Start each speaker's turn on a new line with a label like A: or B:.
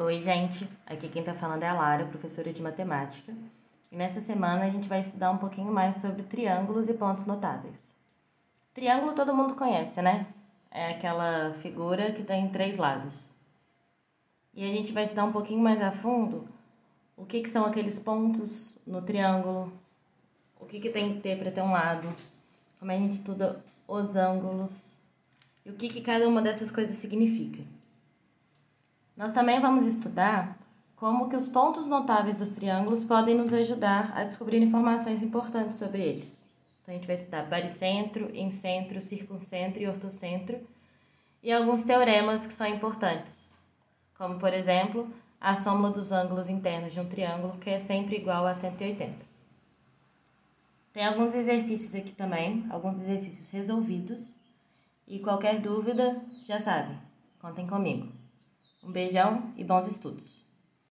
A: Oi, gente. Aqui quem tá falando é a Lara, professora de matemática. E nessa semana a gente vai estudar um pouquinho mais sobre triângulos e pontos notáveis. Triângulo todo mundo conhece, né? É aquela figura que tem três lados. E a gente vai estudar um pouquinho mais a fundo o que, que são aqueles pontos no triângulo, o que, que tem que ter para ter um lado, como a gente estuda os ângulos e o que, que cada uma dessas coisas significa. Nós também vamos estudar como que os pontos notáveis dos triângulos podem nos ajudar a descobrir informações importantes sobre eles. Então, a gente vai estudar baricentro, incentro, circuncentro e ortocentro e alguns teoremas que são importantes, como, por exemplo, a soma dos ângulos internos de um triângulo, que é sempre igual a 180. Tem alguns exercícios aqui também, alguns exercícios resolvidos. E qualquer dúvida, já sabe, contem comigo. Um beijão e bons estudos!